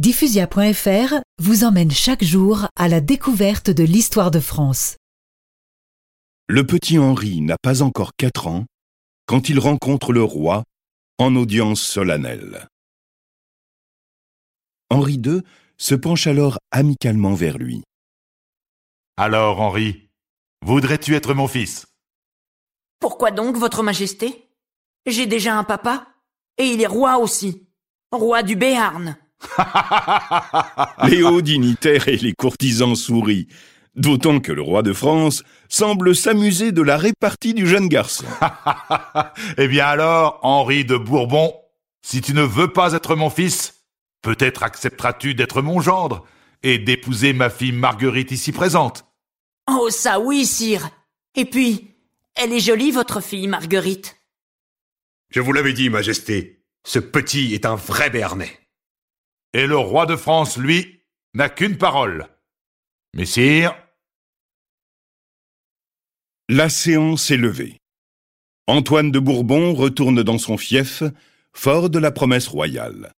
Diffusia.fr vous emmène chaque jour à la découverte de l'histoire de France. Le petit Henri n'a pas encore quatre ans quand il rencontre le roi en audience solennelle. Henri II se penche alors amicalement vers lui. Alors, Henri, voudrais-tu être mon fils? Pourquoi donc, Votre Majesté? J'ai déjà un papa, et il est roi aussi, roi du Béarn. Les hauts dignitaires et les courtisans sourient, d'autant que le roi de France semble s'amuser de la répartie du jeune garçon. eh bien alors, Henri de Bourbon, si tu ne veux pas être mon fils, peut-être accepteras-tu d'être mon gendre et d'épouser ma fille Marguerite ici présente. Oh, ça oui, sire. Et puis, elle est jolie, votre fille, Marguerite. Je vous l'avais dit, Majesté, ce petit est un vrai Béarnais. Et le roi de France, lui, n'a qu'une parole. Messire. La séance est levée. Antoine de Bourbon retourne dans son fief, fort de la promesse royale.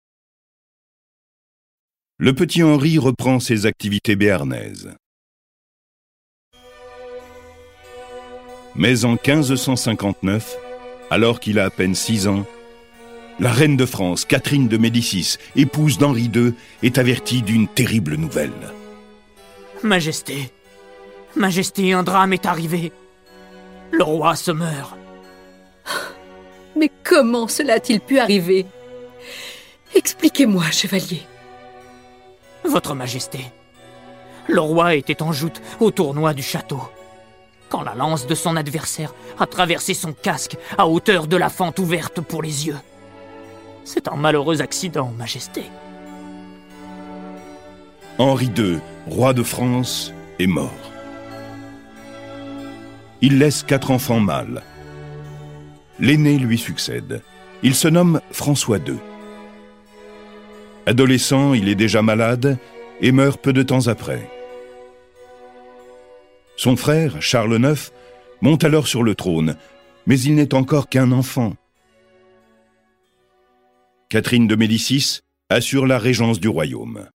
Le petit Henri reprend ses activités béarnaises. Mais en 1559, alors qu'il a à peine six ans, la reine de France, Catherine de Médicis, épouse d'Henri II, est avertie d'une terrible nouvelle. Majesté, Majesté, un drame est arrivé. Le roi se meurt. Mais comment cela a-t-il pu arriver? Expliquez-moi, chevalier. Votre Majesté, le roi était en joute au tournoi du château. Quand la lance de son adversaire a traversé son casque à hauteur de la fente ouverte pour les yeux. C'est un malheureux accident, Majesté. Henri II, roi de France, est mort. Il laisse quatre enfants mâles. L'aîné lui succède. Il se nomme François II. Adolescent, il est déjà malade et meurt peu de temps après. Son frère, Charles IX, monte alors sur le trône, mais il n'est encore qu'un enfant. Catherine de Médicis assure la régence du royaume.